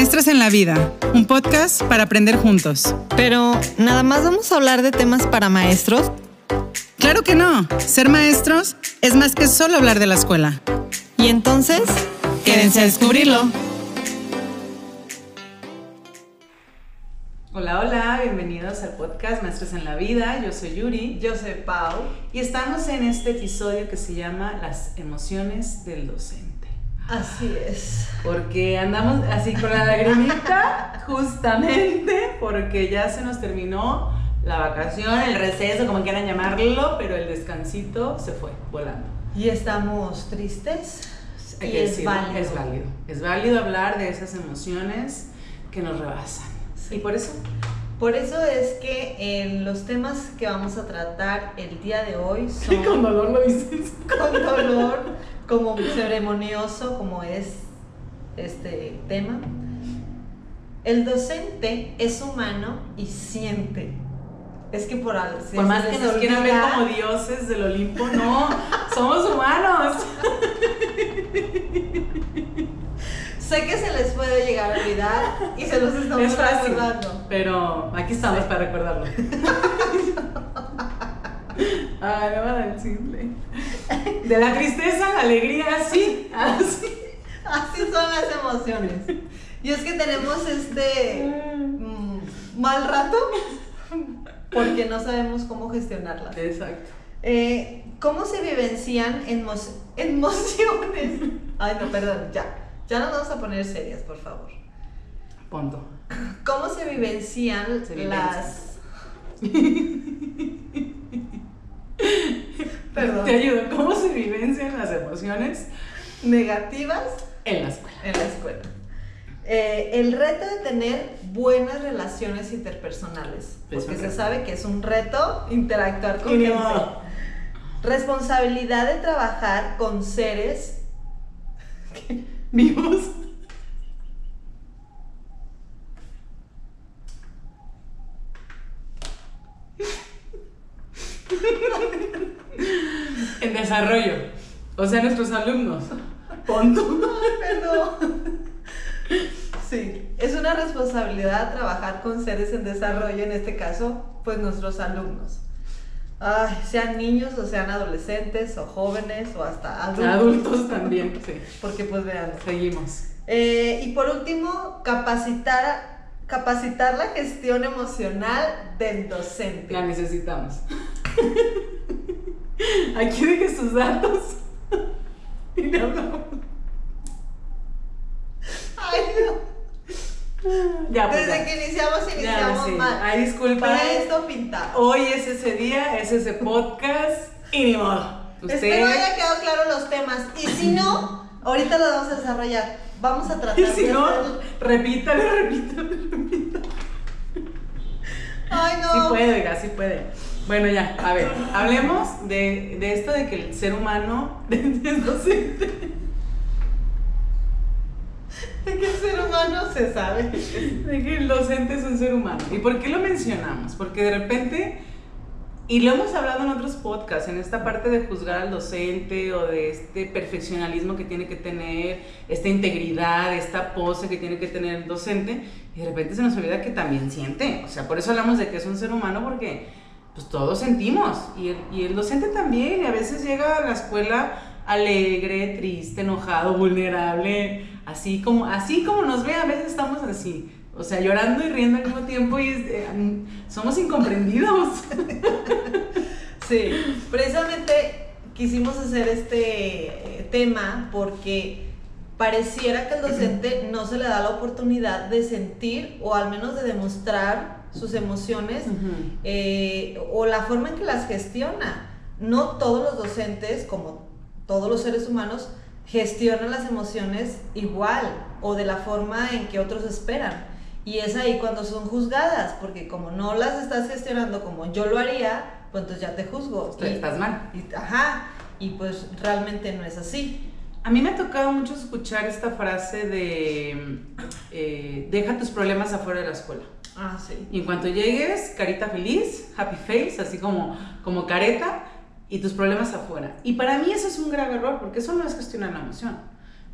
Maestras en la Vida, un podcast para aprender juntos. Pero, ¿nada más vamos a hablar de temas para maestros? Claro que no. Ser maestros es más que solo hablar de la escuela. Y entonces, quédense a descubrirlo. Hola, hola, bienvenidos al podcast Maestros en la Vida. Yo soy Yuri. Yo soy Pau. Y estamos en este episodio que se llama Las emociones del docente. Así es. Porque andamos así con la lagrimita, justamente porque ya se nos terminó la vacación, el receso, como quieran llamarlo, pero el descansito se fue volando. Y estamos tristes. Que es, válido. es válido. Es válido hablar de esas emociones que nos rebasan. Y por eso por eso es que en los temas que vamos a tratar el día de hoy son... con dolor lo dices. Con dolor, como ceremonioso como es este tema. El docente es humano y siente. Es que por algo. Por más que nos quieran ver como dioses del Olimpo, no, somos humanos. sé que se les puede llegar a olvidar y se los estamos recordando. Pero aquí estamos para recordarlo. Ay, me va a simple. De la tristeza a la alegría, así, así. Así son las emociones. Y es que tenemos este mm, mal rato porque no sabemos cómo gestionarlas. Exacto. Eh, ¿Cómo se vivencian emociones? Ay, no, perdón, ya. Ya nos vamos a poner serias, por favor. Punto. ¿Cómo se vivencian las... Perdón. Te ayudo. ¿Cómo se vivencian las emociones negativas en la escuela? En la escuela. Eh, el reto de tener buenas relaciones interpersonales, porque se sabe que es un reto interactuar con gente. Responsabilidad de trabajar con seres vivos. en desarrollo. O sea, nuestros alumnos. Perdón. Sí, es una responsabilidad trabajar con seres en desarrollo, en este caso, pues nuestros alumnos. Ay, sean niños o sean adolescentes o jóvenes o hasta adultos. Adultos también, sí. Porque pues vean. Seguimos. Eh, y por último, capacitar, capacitar la gestión emocional del docente. La necesitamos. Aquí deje sus datos. Y hablamos. Ay, no. Ya, pues Desde que iniciamos, iniciamos mal. Ay, disculpa. Para esto pintar. Hoy es ese día, es ese podcast y ni modo. Usted... Espero haya quedado claro los temas. Y si no, ahorita lo vamos a desarrollar. Vamos a tratar y si no, repítale, repítale, repítale. Ay, no. Sí puede, oiga, sí puede. Bueno, ya, a ver, hablemos de, de esto de que el ser humano es docente de que el ser humano se sabe. De que el docente es un ser humano. ¿Y por qué lo mencionamos? Porque de repente, y lo hemos hablado en otros podcasts, en esta parte de juzgar al docente o de este perfeccionalismo que tiene que tener, esta integridad, esta pose que tiene que tener el docente, y de repente se nos olvida que también siente. O sea, por eso hablamos de que es un ser humano porque pues todos sentimos. Y el, y el docente también, y a veces llega a la escuela alegre, triste, enojado, vulnerable, así como, así como nos ve, a veces estamos así, o sea, llorando y riendo al mismo tiempo y somos incomprendidos. sí, precisamente quisimos hacer este eh, tema porque pareciera que el docente no se le da la oportunidad de sentir o al menos de demostrar sus emociones eh, o la forma en que las gestiona. No todos los docentes, como todos los seres humanos gestionan las emociones igual o de la forma en que otros esperan. Y es ahí cuando son juzgadas, porque como no las estás gestionando como yo lo haría, pues entonces ya te juzgo. y, estás mal. Y, ajá, y pues realmente no es así. A mí me ha tocado mucho escuchar esta frase de eh, deja tus problemas afuera de la escuela. Ah, sí. Y en cuanto llegues, carita feliz, happy face, así como, como careta, y tus problemas afuera. Y para mí eso es un grave error, porque eso no es gestionar la emoción.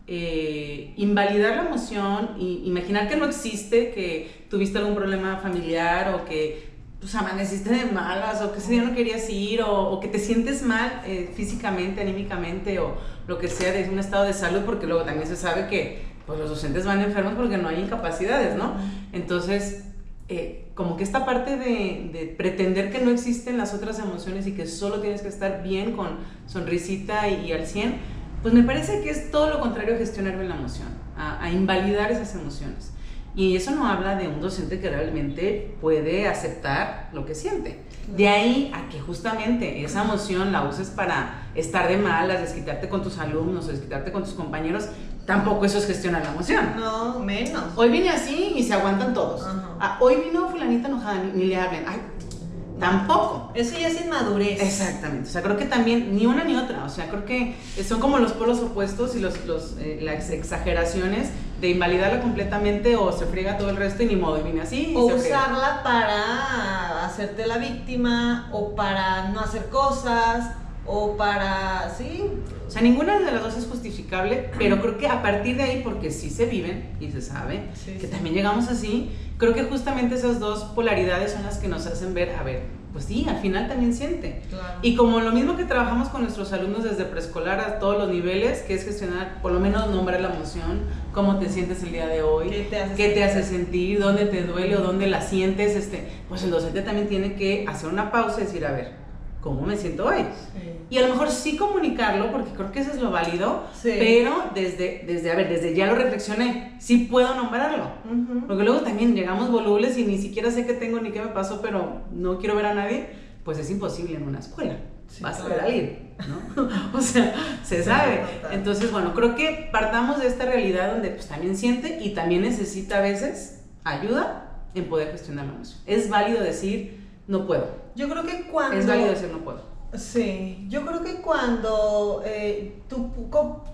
eh, invalidar la emoción, y imaginar que no existe, que tuviste algún problema familiar o que pues amaneciste de malas o que ese día no querías ir o, que te sientes mal eh, físicamente, anímicamente o lo que sea de un estado de salud, porque luego también se sabe que pues, los docentes van enfermos porque no hay incapacidades, ¿no? Entonces, eh, como que esta parte de, de, pretender que no existen las otras emociones y que solo tienes que estar bien con sonrisita y, al 100, pues me parece que es todo lo contrario a gestionar bien la emoción, a, a invalidar esas emociones. Y eso no habla de un docente que realmente puede aceptar lo que siente. De ahí a que justamente esa emoción la uses para estar de malas, desquitarte con tus alumnos, desquitarte con tus compañeros, tampoco eso es gestionar la emoción. No, menos. Hoy vine así y se aguantan todos. Ah, hoy vino fulanita enojada, ni, le hablen. Ay, tampoco. Eso ya es inmadurez. Exactamente. O sea, creo que también ni una ni otra. O sea, creo que son como los polos opuestos y los, los eh, las exageraciones de invalidarla completamente o se friega todo el resto y ni modo, y vine así. o usarla para hacerte la víctima o para no hacer cosas o para, sí. O sea, ninguna de las dos es justificable, pero creo que a partir de ahí, porque sí se viven y se sabe que también llegamos así, creo que justamente esas dos polaridades son las que nos hacen ver, a ver, pues sí, al final también siente. Y como lo mismo que trabajamos con nuestros alumnos desde preescolar a todos los niveles, que es gestionar, por lo menos nombrar la emoción, cómo te sientes el día de hoy, qué te hace, qué te hace sentir, dónde te duele o dónde la sientes, este, pues el docente también tiene que hacer una pausa y decir, a ver, cómo me siento hoy. Y a lo mejor sí comunicarlo, porque creo que eso es lo válido, pero desde, desde, a ver, desde ya lo reflexioné, sí puedo nombrarlo. Porque luego también llegamos volubles y ni siquiera sé qué tengo ni qué me pasó, pero no quiero ver a nadie, pues es imposible en una escuela. Vas a ver a alguien, ¿no? o sea, se sabe. Entonces, bueno, creo que partamos de esta realidad donde pues también siente y también necesita a veces ayuda en poder gestionar la emoción. Es válido decir, no puedo. Yo creo que cuando... Es válido decir no puedo. Sí, yo creo que cuando eh, tú,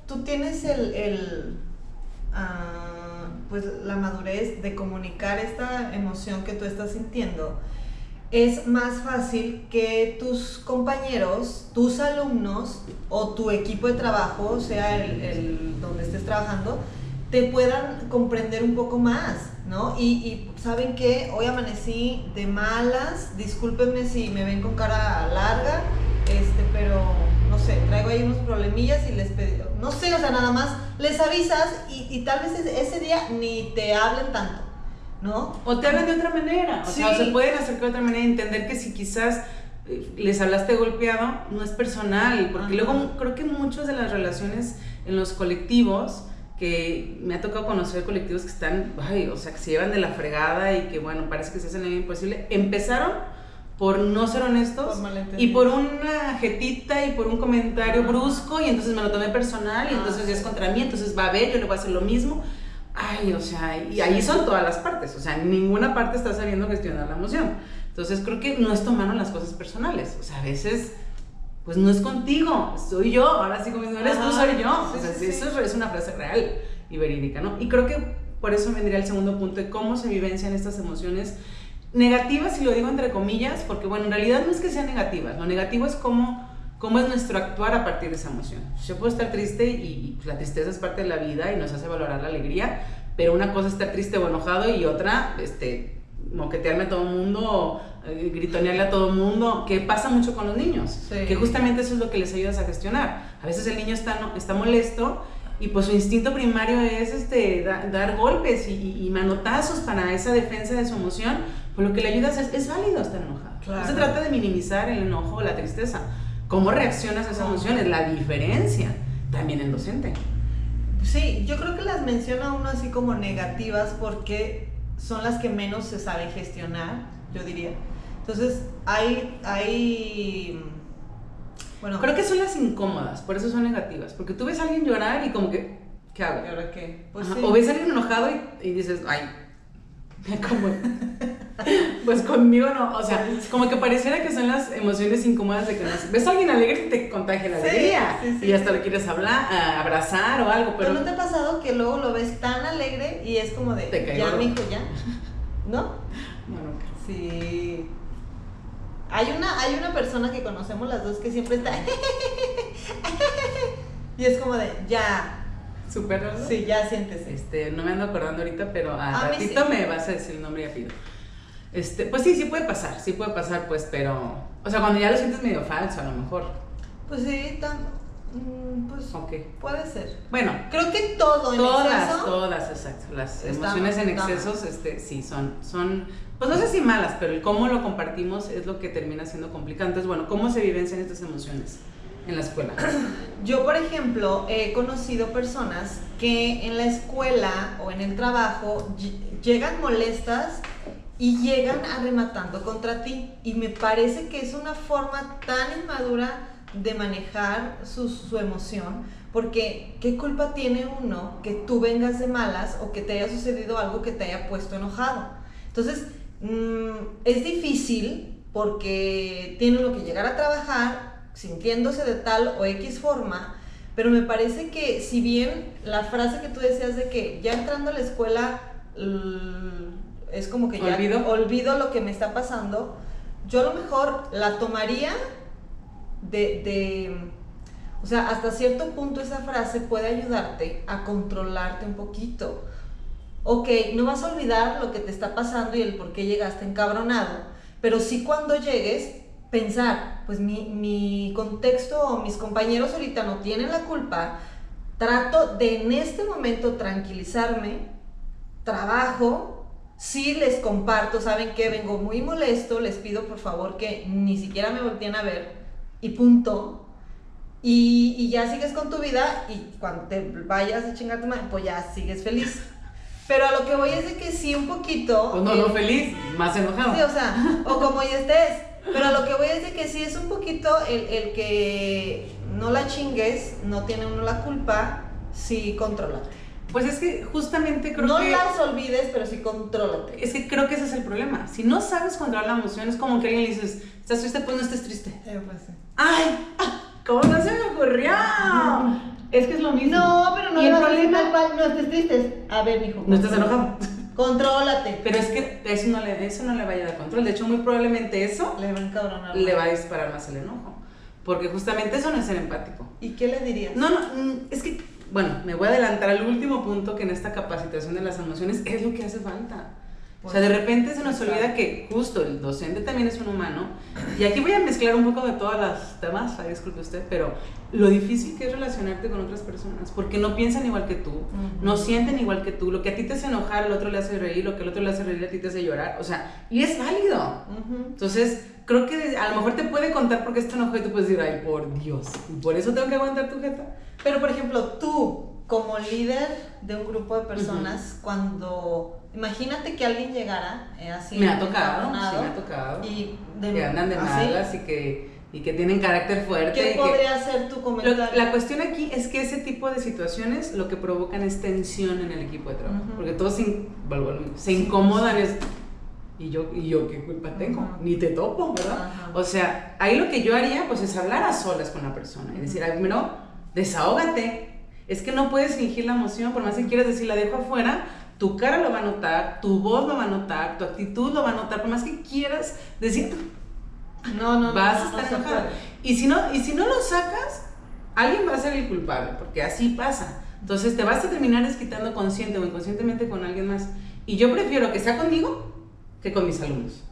tú, tienes el, el ah, pues la madurez de comunicar esta emoción que tú estás sintiendo, es más fácil que tus compañeros, tus alumnos o tu equipo de trabajo, sea el, el donde estés trabajando, te puedan comprender un poco más. ¿no? Y, saben que hoy amanecí de malas, discúlpenme si me ven con cara larga, este, pero no sé, traigo ahí unos problemillas y les pedí, no sé, o sea, nada más les avisas y, tal vez ese día ni te hablen tanto, ¿no? O te hablan de otra manera, o sea, se pueden acercar de otra manera, entender que si quizás eh, les hablaste golpeado, no es personal, porque luego creo que muchas de las relaciones en los colectivos, que me ha tocado conocer colectivos que están, ay, o sea, que se llevan de la fregada y que, bueno, parece que se hacen algo imposible. Empezaron por no ser honestos y por una jetita y por un comentario brusco y entonces me lo tomé personal y ah, entonces ya es contra mí, entonces va a ver, yo le voy a hacer lo mismo. Ay, o sea, y ahí son todas las partes, o sea, ninguna parte está sabiendo gestionar la emoción. Entonces creo que no es tomando las cosas personales, o sea, a veces pues no es contigo, soy yo, ahora sí como no eres tú, soy yo. o sea, eso es una frase real y verídica, ¿no? Y creo que por eso vendría el segundo punto de cómo se vivencian estas emociones negativas, y lo digo entre comillas, porque bueno, en realidad no es que sean negativas, lo negativo es cómo, cómo es nuestro actuar a partir de esa emoción. Yo puedo estar triste y, pues, la tristeza es parte de la vida y nos hace valorar la alegría, pero una cosa es estar triste o enojado y otra, este, moquetearme a todo el mundo, eh, gritonearle a todo el mundo, que pasa mucho con los niños, que justamente eso es lo que les ayudas a gestionar. A veces el niño está, está molesto y pues su instinto primario es este, dar golpes y, manotazos para esa defensa de su emoción, pues lo que le ayudas es, es válido estar enojado. No se trata de minimizar el enojo o la tristeza. ¿Cómo reaccionas a esas emociones? La diferencia también el docente. Sí, yo creo que las menciona uno así como negativas porque son las que menos se sabe gestionar, yo diría. Entonces, hay, hay, bueno. Creo que son las incómodas, por eso son negativas, porque tú ves a alguien llorar y como que, ¿qué hago? ¿Y ahora qué? Pues O ves a alguien enojado y, y dices, ay, como, pues conmigo no, o sea, como que pareciera que son las emociones incómodas de que no, ves a alguien alegre y te contagia la alegría y hasta le quieres hablar, abrazar o algo, pero... ¿No te ha pasado que luego lo ves tan alegre y es como de, ya, mijo, ya? ¿No? Bueno, sí. Hay una, hay una persona que conocemos las dos que siempre está... y es como de, ya, Supéralo. Sí, ya siéntese. Este, no me ando acordando ahorita, pero al A ratito sí. me vas a decir el nombre y apellido. Este, pues sí, sí puede pasar, sí puede pasar, pues, pero. O sea, cuando ya lo sientes medio falso, a lo mejor. Pues sí, tan, mm, pues Ok. puede ser. Bueno, Creo que todo en todas, exceso. todas, exacto. Las emociones en excesos, este, sí, son, son, pues no sé si malas, pero el cómo lo compartimos es lo que termina siendo complicado. Entonces, bueno, ¿cómo se vivencian estas emociones en la escuela? Yo, por ejemplo, he conocido personas que en la escuela o en el trabajo ll- llegan molestas y llegan arrematando contra ti. Y me parece que es una forma tan inmadura de manejar su, su emoción, porque ¿qué culpa tiene uno que tú vengas de malas o que te haya sucedido algo que te haya puesto enojado? Entonces, mm, es difícil porque tiene uno que llegar a trabajar sintiéndose de tal o X forma, pero me parece que si bien la frase que tú decías de que ya entrando a la escuela es como que ya Olvido. olvido lo que me está pasando, yo a lo mejor la tomaría de, de, o sea, hasta cierto punto esa frase puede ayudarte a controlarte un poquito. Ok, no vas a olvidar lo que te está pasando y el por qué llegaste encabronado, pero sí cuando llegues, pensar, pues mi, mi contexto o mis compañeros ahorita no tienen la culpa, trato de en este momento tranquilizarme, trabajo, sí les comparto, saben que vengo muy molesto, les pido por favor que ni siquiera me volteen a ver y punto. Y, y ya sigues con tu vida y cuando te vayas a chingar tu madre, pues ya sigues feliz. Pero a lo que voy es de que sí un poquito... Pues no, el- no feliz, más enojado. Sí, o sea, o como ya estés. Pero a lo que voy es de que sí es un poquito el, el que no la chingues, no tiene uno la culpa, sí contrólate. Pues es que justamente creo no que... las olvides, pero sí contrólate. Es que creo que ese es el problema. Si no sabes controlar la emoción, es como que alguien le dices, ¿estás triste? Pues no estés triste. Eh, pues sí. ¡Ay! ¿Cómo no se me ocurrió? Es que es lo mismo. No, pero no le el problema- tal cual, no estés triste. A ver, mijo. No estás contrólate. enojado. Contrólate. Pero es que eso no, le, eso no le va a dar control. De hecho, muy probablemente eso Le va a encabronar. le va a disparar más el enojo. Porque justamente eso no es ser empático. ¿Y qué le dirías? No, no, mm, es que, bueno, me voy a adelantar al último punto que en esta capacitación de las emociones es lo que hace falta. O sea, de repente se nos olvida que justo el docente también es un humano. Y aquí voy a mezclar un poco de todas las temas, ay, disculpe usted, pero lo difícil que es relacionarte con otras personas, porque no piensan igual que tú, no sienten igual que tú. Lo que a ti te hace enojar, al otro le hace reír, lo que al otro le hace reír, a ti te hace llorar. O sea, y es válido. Ujú. Entonces, creo que a lo mejor te puede contar por qué está enojado y tú puedes decir, ay, por Dios, y por eso tengo que aguantar tu jeta. Pero, por ejemplo, tú, como líder de un grupo de personas, cuando. Imagínate que alguien llegara eh, así. me ha tocado, sí, me ha tocado. Y de, que andan de así. malas y que, y que tienen carácter fuerte. y ¿Qué que- podría ser tu Lo- comentario? la cuestión aquí es que ese tipo de situaciones lo que provocan es tensión en el equipo de trabajo. Ujú. Porque todos se, lo mismo, se incomodan. Es, ¿y, yo, ¿Y yo qué culpa tengo? Ujú. Ni te topo, ¿verdad? O sea, ahí lo que yo haría pues es hablar a solas con la persona y decir, primero, desahógate. Es que no puedes fingir la emoción, por más que quieras decir, la dejo afuera, tu cara lo va a notar, tu voz lo va a notar, tu actitud lo va a notar, por más que quieras decir, no, no, no. vas no, a no estar enojada. puede. Y si, no, y si no lo sacas, alguien va a ser el culpable, porque así pasa. Entonces te vas a terminar desquitando consciente o inconscientemente con alguien más. Y yo prefiero que sea conmigo que con mis alumnos.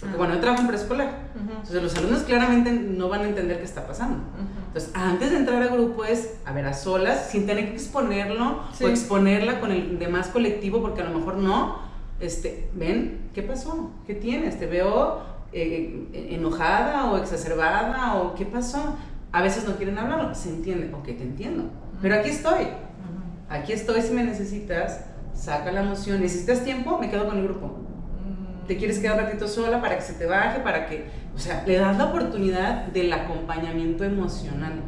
Porque Ah. bueno, yo trabajo en preescolar. Entonces los alumnos claramente no van a entender qué está pasando. Ujú. Entonces, antes de entrar a grupo es, a ver, a solas, sin tener que exponerlo Sí. o exponerla con el demás colectivo, porque a lo mejor no, este, ven, ¿qué pasó? ¿Qué tienes? ¿Te veo eh, enojada o exacerbada o qué pasó? A veces no quieren hablarlo, se entiende, ok, te entiendo, pero aquí estoy, aquí estoy si me necesitas, saca la emoción, necesitas tiempo, me quedo con el grupo. Mm. Te quieres quedar un ratito sola para que se te baje, para que, o sea, le das la oportunidad del acompañamiento emocional.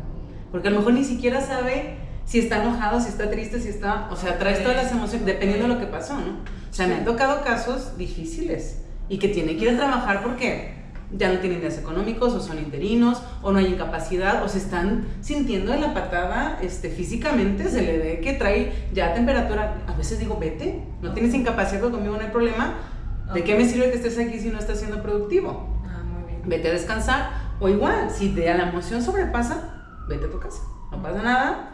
Porque a lo mejor ni siquiera sabe si está enojado, si está triste, si está, o sea, traes todas las emociones, dependiendo de lo que pasó, ¿no? O sea, me han tocado casos difíciles y que tienen que ir a trabajar porque ya no tienen días económicos o son interinos o no hay incapacidad o se están sintiendo de la patada este, físicamente, se le ve que trae ya temperatura. A veces digo, vete, no tienes incapacidad, conmigo no hay problema. ¿De qué me sirve que estés aquí si no estás siendo productivo? Ah. Vete a descansar. O igual, si te, la emoción sobrepasa, vete a tu casa. No pasa nada.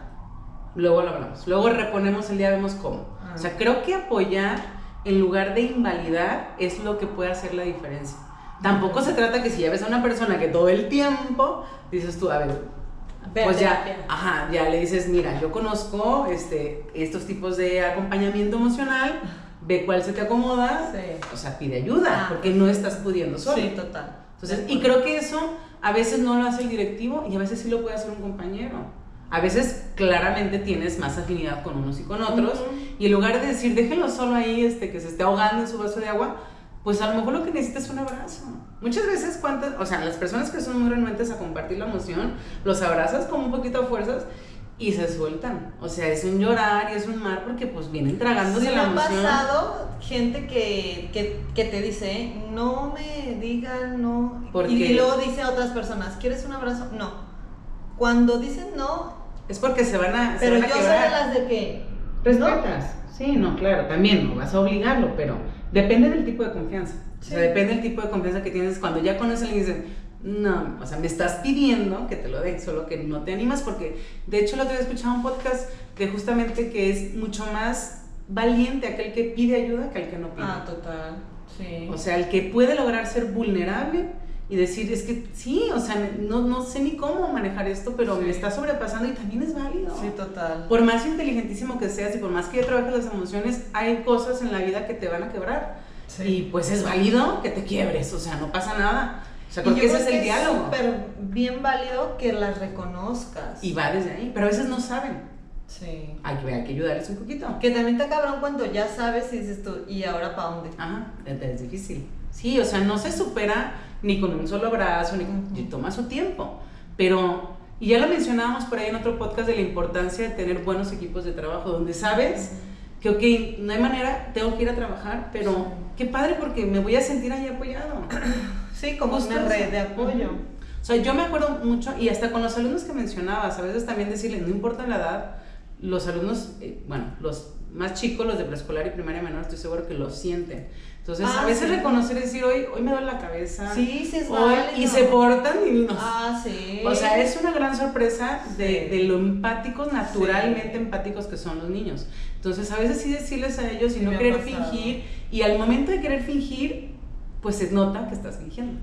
luego lo hablamos. Luego reponemos el día, vemos cómo. O sea, creo que apoyar en lugar de invalidar es lo que puede hacer la diferencia. Tampoco se trata que si ya ves a una persona que todo el tiempo dices tú, a ver, pues ya, ajá, ya le dices, mira, yo conozco este, estos tipos de acompañamiento emocional, ve cuál se te acomoda, o sea, pide ayuda, ah. porque no estás pudiendo solo. Sí, total. Entonces, y creo que eso a veces no lo hace el directivo y a veces sí lo puede hacer un compañero. A veces claramente tienes más afinidad con unos y con otros y en lugar de decir, déjenlo solo ahí, este, que se esté ahogando en su vaso de agua, pues a lo mejor lo que necesitas es un abrazo. Muchas veces, cuántas, o sea, las personas que son muy renuentes a compartir la emoción, los abrazas con un poquito de fuerzas y se sueltan. O sea, es un llorar y es un mar porque pues vienen tragándose la emoción. ha pasado gente que, que, que, te dice, no me digan no. Y, y, luego dice a otras personas, ¿quieres un abrazo? No. Cuando dicen no... Es porque se van a... Pero yo soy de las de que... Respetas. Sí, no, claro, también no vas a obligarlo, pero depende del tipo de confianza. O sea, depende del tipo de confianza que tienes. Cuando ya conoces a alguien y dices, no, o sea, me estás pidiendo que te lo dé, solo que no te animas porque, de hecho, el otro día escuchaba un podcast de justamente que es mucho más valiente aquel que pide ayuda que el que no pide. Ah, total, sí. O sea, el que puede lograr ser vulnerable y decir, es que sí, o sea, no, no sé ni cómo manejar esto, pero me está sobrepasando y también es válido. Sí, total. Por más inteligentísimo que seas y por más que ya trabajes las emociones, hay cosas en la vida que te van a quebrar. Y pues es válido que te quiebres, o sea, no pasa nada. O sea, porque ese es el diálogo. Pero bien válido que las reconozcas. Y va desde ahí, pero a veces no saben. Sí. Hay que, hay que ayudarles un poquito. Que también te cabrón cuando ya sabes y dices tú, ¿y ahora para dónde? Ajá, es difícil. Sí, o sea, no se supera ni con un solo brazo, ni con, toma su tiempo. Pero, y ya lo mencionábamos por ahí en otro podcast de la importancia de tener buenos equipos de trabajo, donde sabes que, ok, no hay manera, tengo que ir a trabajar, pero qué padre porque me voy a sentir ahí apoyado. Sí, como una red de apoyo. O sea, yo me acuerdo mucho, y hasta con los alumnos que mencionabas, a veces también decirles, no importa la edad, los alumnos, eh, bueno, los más chicos, los de preescolar y primaria menor, estoy seguro que lo sienten. Entonces, a ah, veces reconocer y decir, hoy, hoy me duele la cabeza. Sí, sí, es hoy, Y se portan divinos. Ah, sí. O sea, es una gran sorpresa de, de lo empáticos, naturalmente empáticos que son los niños. Entonces, a veces sí decirles a ellos y no querer fingir. Y al momento de querer fingir, pues se nota que estás fingiendo.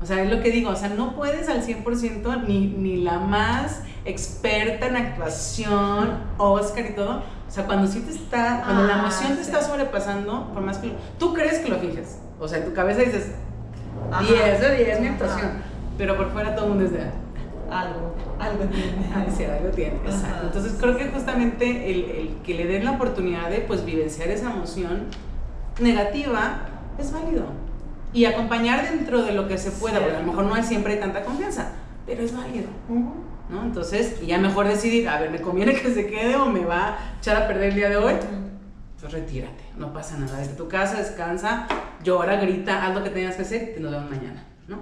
O sea, es lo que digo, o sea, no puedes al 100% ni, ni la más experta en actuación, Oscar y todo, o sea, cuando sí te está, cuando la ah, emoción te está sobrepasando, por más que tú crees que lo finges. O sea, en tu cabeza dices, 10 de 10 mi actuación. Pero por fuera todo el mundo es de algo, algo tiene. Ay, sí, algo tiene, exacto. Entonces creo que justamente el, el, que le den la oportunidad de pues vivenciar esa emoción negativa es válido. Y acompañar dentro de lo que se pueda, porque a lo mejor no hay siempre hay tanta confianza, pero es válido. ¿no? Entonces, ya mejor decidir, a ver, ¿me conviene que se quede o me va a echar a perder el día de hoy? Pues retírate, no pasa nada. Desde tu casa, descansa, llora, grita, haz lo que tengas que hacer y nos vemos mañana, ¿no?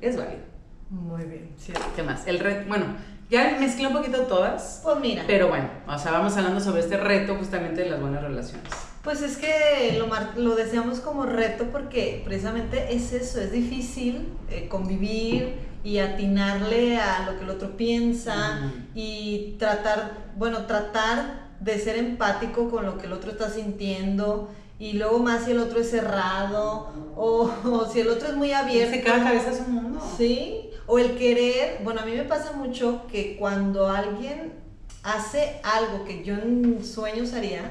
Es válido. Muy bien, sí. ¿Qué más? El reto, bueno, ya mezclé un poquito todas. Pues mira. Pero bueno, o sea, vamos hablando sobre este reto justamente de las buenas relaciones. Pues es que lo, lo deseamos como reto porque precisamente es eso, es difícil eh, convivir y atinarle a lo que el otro piensa y tratar, bueno, tratar de ser empático con lo que el otro está sintiendo y luego más si el otro es cerrado o, si el otro es muy abierto. Se cada cabeza es un mundo. Sí, o el querer, bueno, a mí me pasa mucho que cuando alguien hace algo que yo en sueños haría,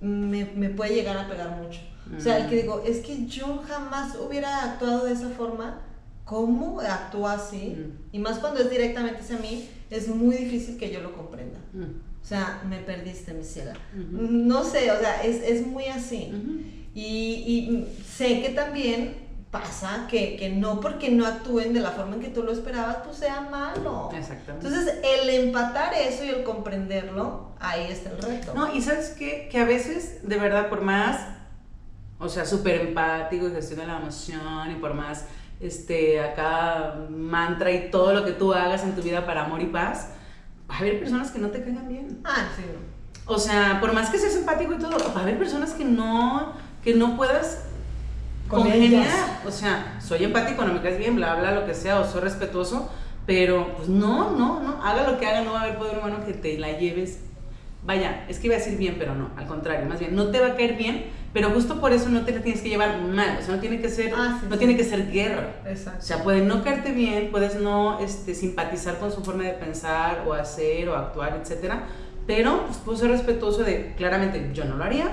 me, me puede llegar a pegar mucho. O sea, el que digo, es que yo jamás hubiera actuado de esa forma, cómo actúa así, mm. y más cuando es directamente hacia mí, es muy difícil que yo lo comprenda. Mm. O sea, me perdiste, mi ciela. No sé, o sea, es, es muy así. y, y, sé que también pasa que, que, no porque no actúen de la forma en que tú lo esperabas, pues sea malo. Exactamente. Entonces, el empatar eso y el comprenderlo, ahí está el reto. No, y sabes qué? que a veces, de verdad, por más, o sea, súper empático y gestiona la emoción y por más este, acá mantra y todo lo que tú hagas en tu vida para amor y paz, va a haber personas que no te caigan bien. Ah, sí. O sea, por más que seas empático y todo, va a haber personas que no, que no puedas congeniar. O sea, soy empático, no me caes bien, bla, bla, lo que sea, o soy respetuoso, pero pues no, no, no, haga lo que haga, no va a haber poder humano que te la lleves vaya, es que iba a decir bien, pero no, al contrario, más bien, no te va a caer bien, pero justo por eso no te la tienes que llevar mal, o sea, no tiene que ser, Ah, sí, no sí. tiene que ser guerra. Exacto. O sea, puede no caerte bien, puedes no este, simpatizar con su forma de pensar o hacer o actuar, etcétera, pero pues, puedo ser respetuoso de, claramente, yo no lo haría,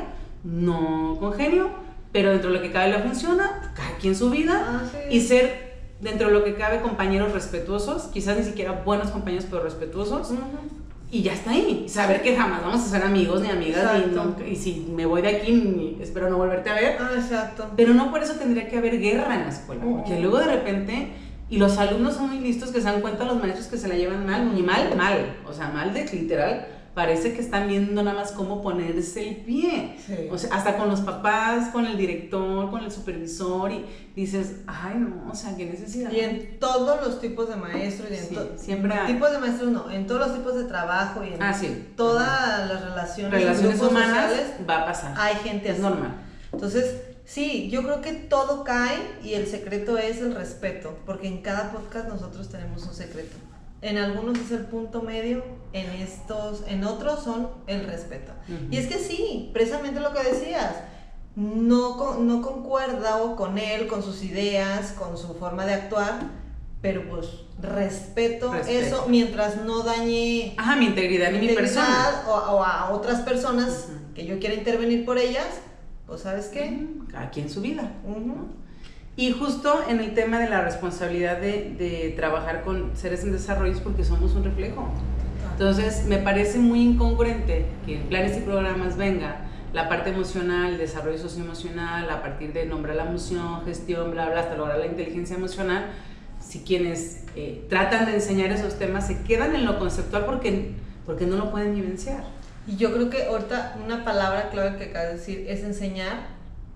no congenio, pero dentro de lo que cabe le funciona, cada quien su vida, Ah, sí. y ser dentro de lo que cabe compañeros respetuosos, quizás ni siquiera buenos compañeros, pero respetuosos, Ujú. Y ya está ahí. Saber que jamás vamos a ser amigos ni amigas, y, y si me voy de aquí, espero no volverte a ver. Ah, exacto. Pero no por eso tendría que haber guerra en la escuela, porque Mm. luego de repente, y los alumnos son muy listos que se dan cuenta los maestros que se la llevan mal, y mal, mal, o sea, mal de literal, parece que están viendo nada más cómo ponerse el pie. Sí. O sea, hasta con los papás, con el director, con el supervisor, y dices, ay no, o sea, qué necesidad. Y en todos los tipos de maestros, y en Sí, siempre hay. tipos de maestros no, en todos los tipos de trabajo y en Ah, sí. todas las relaciones, Relaciones humanas sociales, va a pasar. hay gente es así. normal. Entonces, sí, yo creo que todo cae y el secreto es el respeto, porque en cada podcast nosotros tenemos un secreto. En algunos es el punto medio, en estos, en otros son el respeto. Ujú. Y es que sí, precisamente lo que decías, no, no concuerda o con él, con sus ideas, con su forma de actuar, pero pues respeto, Respeto. eso mientras no dañe Ajá, mi integridad mi integridad persona. o, o a otras personas Ujú. que yo quiera intervenir por ellas, pues sabes qué, Cada quien su vida. Ujú. ¿no? Y justo en el tema de la responsabilidad de, de trabajar con seres en desarrollo es porque somos un reflejo. Entonces, me parece muy incongruente que en planes y programas venga la parte emocional, desarrollo socioemocional, a partir de nombrar la emoción, gestión, bla, bla, hasta lograr la inteligencia emocional, si quienes eh, tratan de enseñar esos temas se quedan en lo conceptual porque, porque no lo pueden vivenciar. Y yo creo que ahorita una palabra clave que acabas de decir es enseñar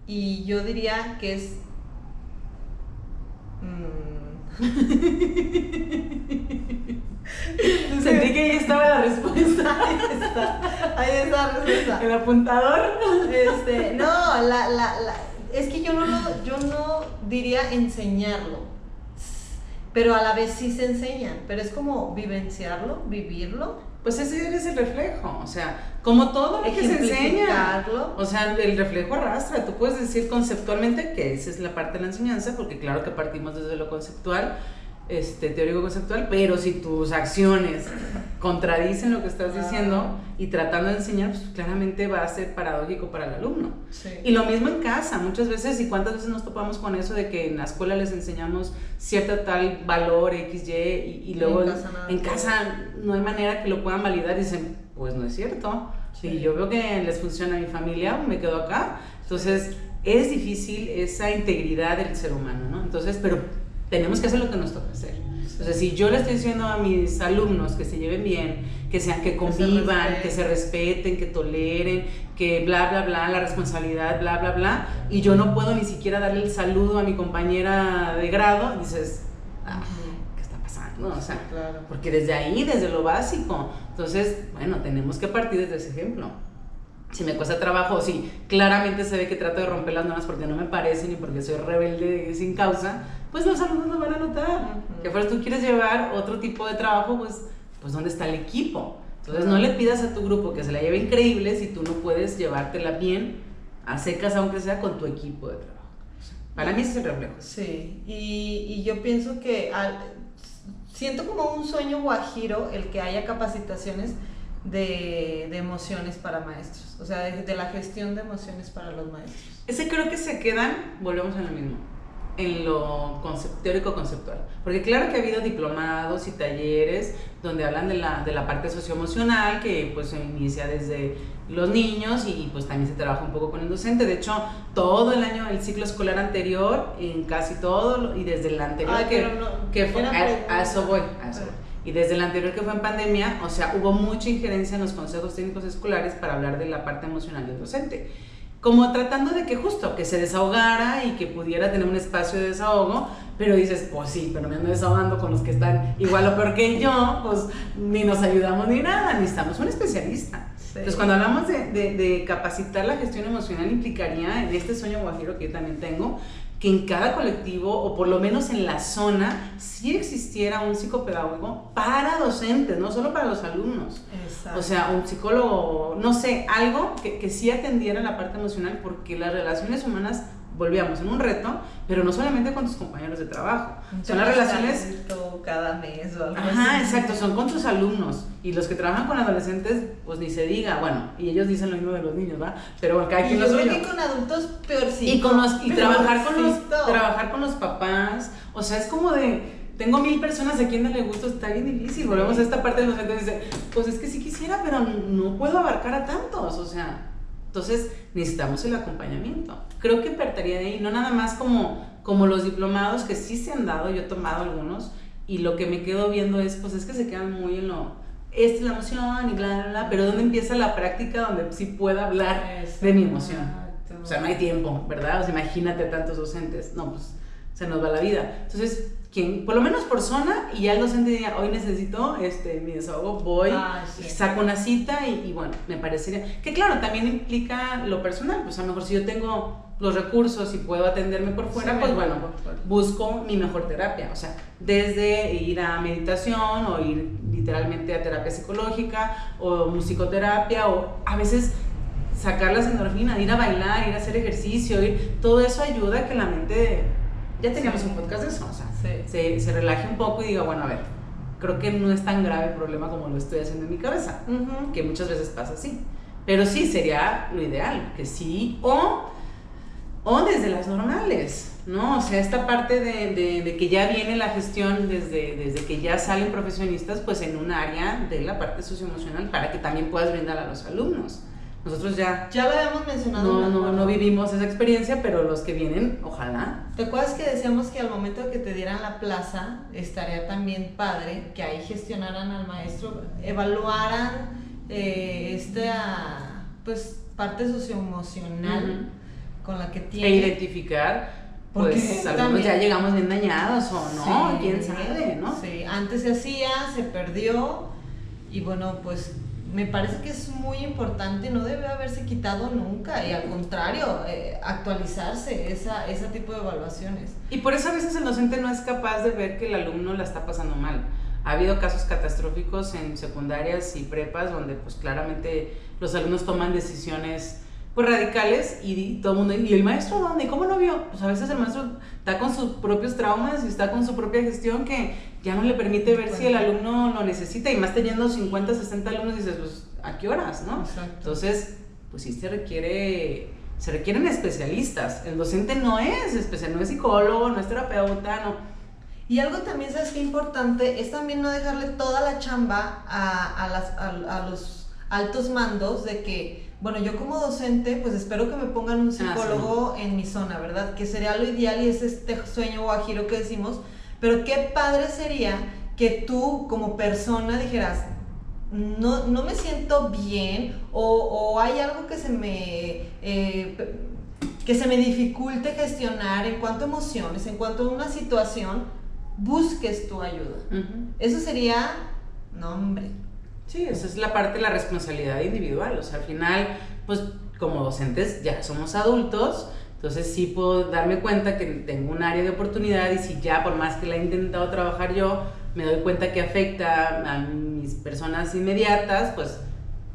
y yo diría que es... mm, Sentí que ahí estaba la respuesta. ahí está, ahí está la respuesta. El apuntador. Este, no, la, la, la- es que yo no, lo- yo no diría enseñarlo, pero a la vez sí se enseñan, pero es como vivenciarlo, vivirlo, Pues ese eres el reflejo, o sea, como todo lo que se enseña. O sea, el reflejo arrastra. Tú puedes decir conceptualmente que esa es la parte de la enseñanza, porque claro que partimos desde lo conceptual, este, teórico conceptual, pero si tus acciones contradicen lo que estás Ah. diciendo y tratando de enseñar, pues claramente va a ser paradójico para el alumno. Sí. Y lo mismo en casa, muchas veces, y cuántas veces nos topamos con eso de que en la escuela les enseñamos cierto tal valor X, Y, y, y luego en casa en casa, no hay manera que lo puedan validar y dicen, pues no es cierto. Sí. Si yo veo que les funciona a mi familia, me quedo acá. Entonces, es difícil esa integridad del ser humano, ¿no? Entonces, pero tenemos que hacer lo que nos toca hacer. Entonces, si yo le estoy diciendo a mis alumnos que se lleven bien, que sean, que convivan, que se respeten, que toleren, que bla, bla, bla, la responsabilidad, bla, bla, bla, y yo no puedo ni siquiera darle el saludo a mi compañera de grado, dices, "Ah, ¿qué está pasando? O sea, Claro. porque desde ahí, desde lo básico. Entonces, bueno, tenemos que partir desde ese ejemplo. Si me cuesta trabajo, si claramente se ve que trato de romper las normas porque no me parecen y porque soy rebelde sin causa, pues los alumnos lo van a notar. Ujú. Que fuera tú quieres llevar otro tipo de trabajo, pues, pues ¿dónde está el equipo? Entonces no le pidas a tu grupo que se la lleve increíble si tú no puedes llevártela bien a secas, aunque sea con tu equipo de trabajo. Para mí ese es el reflejo. Sí, y, y yo pienso que al- siento como un sueño guajiro el que haya capacitaciones de, emociones para maestros, o sea, de, la gestión de emociones para los maestros. Ese creo que se quedan, volvemos a lo mismo, en lo concep- teórico conceptual. Porque claro que ha habido diplomados y talleres donde hablan de la, de la parte socioemocional, que pues se inicia desde los niños y pues también se trabaja un poco con el docente. De hecho, todo el año, el ciclo escolar anterior, en casi todo, y desde el anterior Ay, que, pero no, que fue, a, eso voy, a eso voy. Y desde el anterior que fue en pandemia, o sea, hubo mucha injerencia en los consejos técnicos escolares para hablar de la parte emocional del docente. Como tratando de que justo, que se desahogara y que pudiera tener un espacio de desahogo, pero dices, pues sí, pero me ando desahogando con los que están igual o peor que yo, pues ni nos ayudamos ni nada, necesitamos un especialista. Sí. Entonces, cuando hablamos de, de- de capacitar la gestión emocional, implicaría en este sueño guajiro que yo también tengo, que en cada colectivo, o por lo menos en la zona, sí existiera un psicopedagogo para docentes, no solo para los alumnos. Exacto. O sea, un psicólogo, no sé, algo que, que sí atendiera la parte emocional, porque las relaciones humanas volvíamos en un reto, pero no solamente con tus compañeros de trabajo, son las relaciones cada mes o algo Ajá, así. exacto, son con tus alumnos y los que trabajan con adolescentes, pues ni se diga, bueno, y ellos dicen lo mismo de los niños, ¿va? Pero bueno, cada Y quien yo lo creo suyo. que con adultos peorcito. Y, con los, y trabajar, con los, trabajar con los papás, o sea, es como de, tengo mil personas a quien no le gusta, está bien difícil, volvemos a esta parte de los docentes, dice, pues es que sí quisiera, pero no puedo abarcar a tantos, o sea, entonces necesitamos el acompañamiento. Creo que partaría de ahí, no nada más como, como los diplomados que sí se han dado, yo he tomado algunos, y lo que me quedo viendo es, pues es que se quedan muy en lo, esta es la emoción y bla, bla, bla, pero ¿dónde empieza la práctica donde sí pueda hablar de mi emoción? O sea, no hay tiempo, ¿verdad? O sea, imagínate tantos docentes. No, pues se nos va la vida. Entonces, quien, por lo menos por zona, y ya el docente diga, hoy necesito este, mi desahogo, voy, Ah, sí. y saco una cita y, y bueno, me parecería. Que claro, también implica lo personal. Pues a lo mejor si yo tengo los recursos y puedo atenderme por fuera, Sí, pues bueno, busco mi mejor terapia. O sea, desde ir a meditación o ir literalmente a terapia psicológica o musicoterapia o a veces sacar las endorfinas, ir a bailar, ir a hacer ejercicio, ir, todo eso ayuda a que la mente, ya teníamos Sí. un podcast de eso, o sea, Sí. se, se relaje un poco y diga, bueno, a ver, creo que no es tan grave el problema como lo estoy haciendo en mi cabeza, Ujú. que muchas veces pasa así. Pero sí, sería lo ideal, que sí, o, o desde las normales, ¿no? O sea, esta parte de, de- de que ya viene la gestión desde, desde que ya salen profesionistas, pues en un área de la parte socioemocional para que también puedas brindar a los alumnos. Nosotros ya Ya lo habíamos mencionado. no, no, no vivimos esa experiencia, pero los que vienen, ojalá. ¿Te acuerdas que decíamos que al momento que te dieran la plaza, estaría también padre que ahí gestionaran al maestro, evaluaran eh, esta pues, parte socioemocional con la que E tiene? identificar, pues algunos ya llegamos bien dañados o no, Sí, quién sabe, ¿no? Sí, antes se hacía, se perdió y bueno, pues me parece que es muy importante, no debe haberse quitado nunca y al contrario, eh, actualizarse esa, ese tipo de evaluaciones. Y por eso a veces el docente no es capaz de ver que el alumno la está pasando mal. Ha habido casos catastróficos en secundarias y prepas donde pues claramente los alumnos toman decisiones pues radicales y todo el mundo, ¿y el maestro dónde? ¿Y cómo lo vio? Pues a veces el maestro está con sus propios traumas y está con su propia gestión que ya no le permite ver si el alumno lo necesita y más teniendo 50, 60 alumnos dices, pues ¿a qué horas? ¿no? Exacto. Entonces, pues sí se requiere, se requieren especialistas. El docente no es especial, no es psicólogo, no es terapeuta, no. Y algo también, ¿sabes qué importante? Es también no dejarle toda la chamba a, a las, a, a los altos mandos de que, bueno, yo como docente, pues espero que me pongan un Ah, sí. psicólogo en mi zona, ¿verdad? Que sería lo ideal y es este sueño guajiro que decimos, pero qué padre sería que tú como persona dijeras, no, no me siento bien o, o hay algo que se me... eh, que se me dificulte gestionar en cuanto a emociones, en cuanto a una situación, busques tu ayuda. Eso sería, no hombre, Sí, esa es la parte de la responsabilidad individual. O sea, al final, pues como docentes ya somos adultos, entonces sí puedo darme cuenta que tengo un área de oportunidad y si ya por más que la he intentado trabajar yo, me doy cuenta que afecta a mis personas inmediatas, pues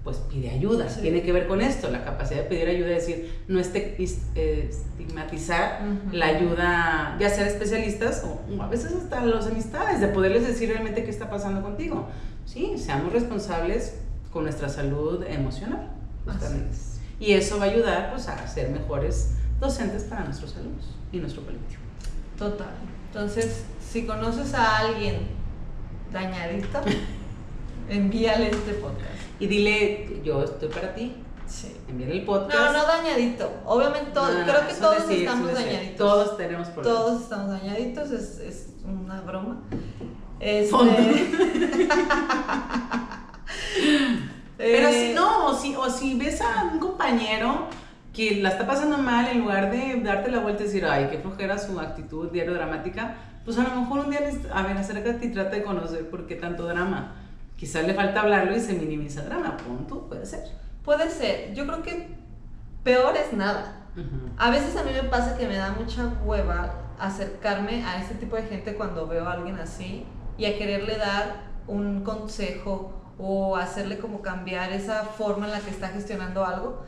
pues pide ayuda. Sí. Tiene que ver con esto, la capacidad de pedir ayuda, es decir, no estigmatizar Ujú. la ayuda, ya sea de especialistas o, a veces hasta las amistades, de poderles decir realmente qué está pasando contigo. Sí, seamos responsables con nuestra salud emocional. Justamente. es. Y eso va a ayudar pues, a ser mejores docentes para nuestros alumnos y nuestro colectivo. Total. Entonces, si conoces a alguien dañadito, envíale este podcast. Y dile, yo estoy para ti, Sí. envíale el podcast. No, no dañadito. Obviamente, todos, No, no, creo que todos decir, estamos dañaditos. Todos tenemos problemas. Todos estamos dañaditos, es, es una broma. Este-. Pero Eh, si no, o si, o si ves a un compañero que la está pasando mal, en lugar de darte la vuelta y decir, ay, qué flojera su actitud diario dramática, pues a lo mejor un día, a ver, acércate y trata de conocer por qué tanto drama. Quizás le falta hablarlo y se minimiza el drama, punto, puede ser. Puede ser. Yo creo que peor es nada. A veces a mí me pasa que me da mucha hueva acercarme a este tipo de gente cuando veo a alguien así y a quererle dar un consejo o hacerle como cambiar esa forma en la que está gestionando algo.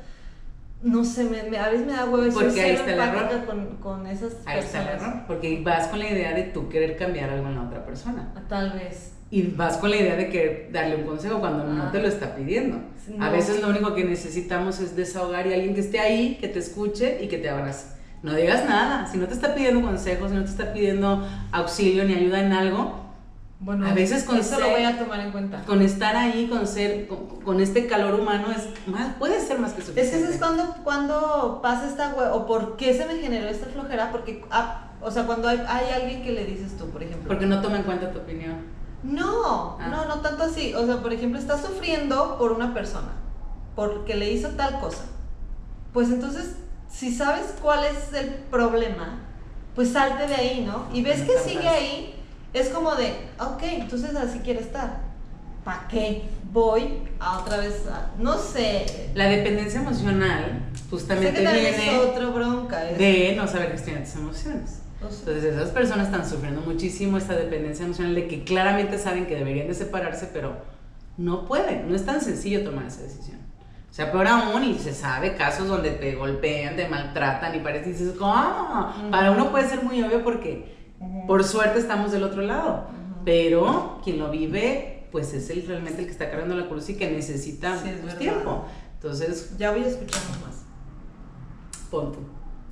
No sé, me, a veces me da hueva porque ahí está el error. Con, con esas ahí está el error, porque vas con la idea de tú querer cambiar algo en la otra persona. Tal vez. Y vas con la idea de que darle un consejo cuando no te lo está pidiendo. a veces lo único que necesitamos es desahogar y alguien que esté ahí, que te escuche y que te abrace. No digas nada. Si no te está pidiendo consejos, si no te está pidiendo auxilio ni ayuda en algo, bueno, a veces con eso lo voy a tomar en cuenta. Con estar ahí, con ser, con, este calor humano es más, puede ser más que suficiente. Es que es cuando, cuando pasa esta o por qué se me generó esta flojera, porque, ah, o sea, cuando hay, hay alguien que le dices tú, por ejemplo. Porque no toma en cuenta tu opinión. No, ah. no, no tanto así. O sea, por ejemplo, estás sufriendo por una persona, porque le hizo tal cosa. Pues entonces, si sabes cuál es el problema, pues salte de ahí, ¿no? Y ves que sigue ahí es como de, ok, entonces así quiere estar. ¿Para qué? Voy a otra vez, no sé. La dependencia emocional justamente viene es otra bronca. de no saber gestionar tus emociones. Entonces esas personas están sufriendo muchísimo esta dependencia emocional de que claramente saben que deberían de separarse, pero no pueden. No es tan sencillo tomar esa decisión. O sea, peor aún, y se sabe casos donde te golpean, te maltratan y parece dices, ¿cómo? Para uno puede ser muy obvio porque por suerte estamos del otro lado, pero quien lo vive, pues es el realmente el que está cargando la cruz y que necesita tiempo. Entonces, ya voy a escuchar más. Punto.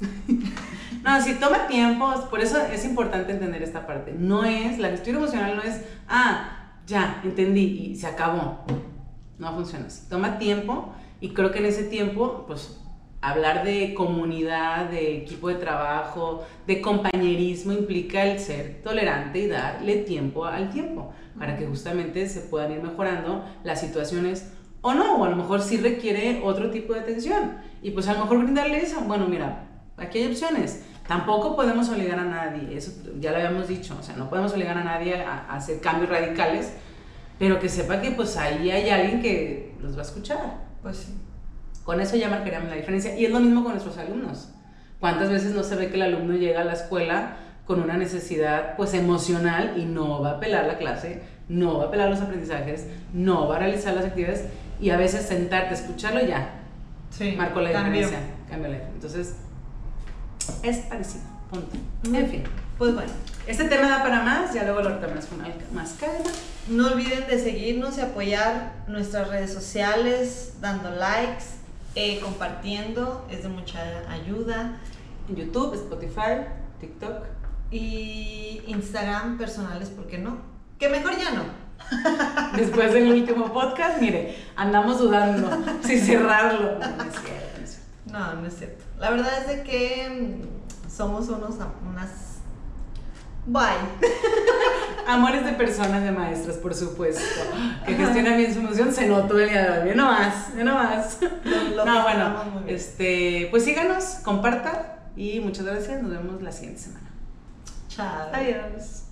no, si toma tiempo, por eso es importante entender esta parte. No es, la gestión emocional no es, ah, ya, entendí y se acabó. No funciona así. Toma tiempo y creo que en ese tiempo, pues hablar de comunidad, de equipo de trabajo, de compañerismo implica el ser tolerante y darle tiempo al tiempo para que justamente se puedan ir mejorando las situaciones o no, o a lo mejor sí requiere otro tipo de atención y pues a lo mejor brindarle eso, bueno, mira, aquí hay opciones. Tampoco podemos obligar a nadie, eso ya lo habíamos dicho, o sea, no podemos obligar a nadie a, a hacer cambios radicales, pero que sepa que pues ahí hay alguien que los va a escuchar. Pues sí. Con eso ya marcaríamos la diferencia. Y es lo mismo con nuestros alumnos. ¿Cuántas veces no se ve que el alumno llega a la escuela con una necesidad pues emocional y no va a apelar la clase, no va a apelar los aprendizajes, no va a realizar las actividades y a veces sentarte, escucharlo ya sí, marcó la diferencia, cambia la diferencia. Entonces, es parecido, punto. En fin, pues bueno, este tema da para más, ya luego lo retomamos con más calma. No olviden de seguirnos y apoyar nuestras redes sociales, dando likes, eh, compartiendo, es de mucha ayuda. En YouTube, Spotify, TikTok. Y Instagram personales, ¿por qué no? Que mejor ya no. Después del último podcast, mire, andamos dudando si cerrarlo. No, no es cierto, no es cierto. No, no es cierto. La verdad es de que mm, somos unos, unas Bye. Amores de personas, de maestras, por supuesto. Que gestionan bien su emoción, se notó el día de hoy. Bien nomás, bien nomás. no, bueno, este, pues síganos, compartan y muchas gracias. Nos vemos la siguiente semana. Chao. Adiós.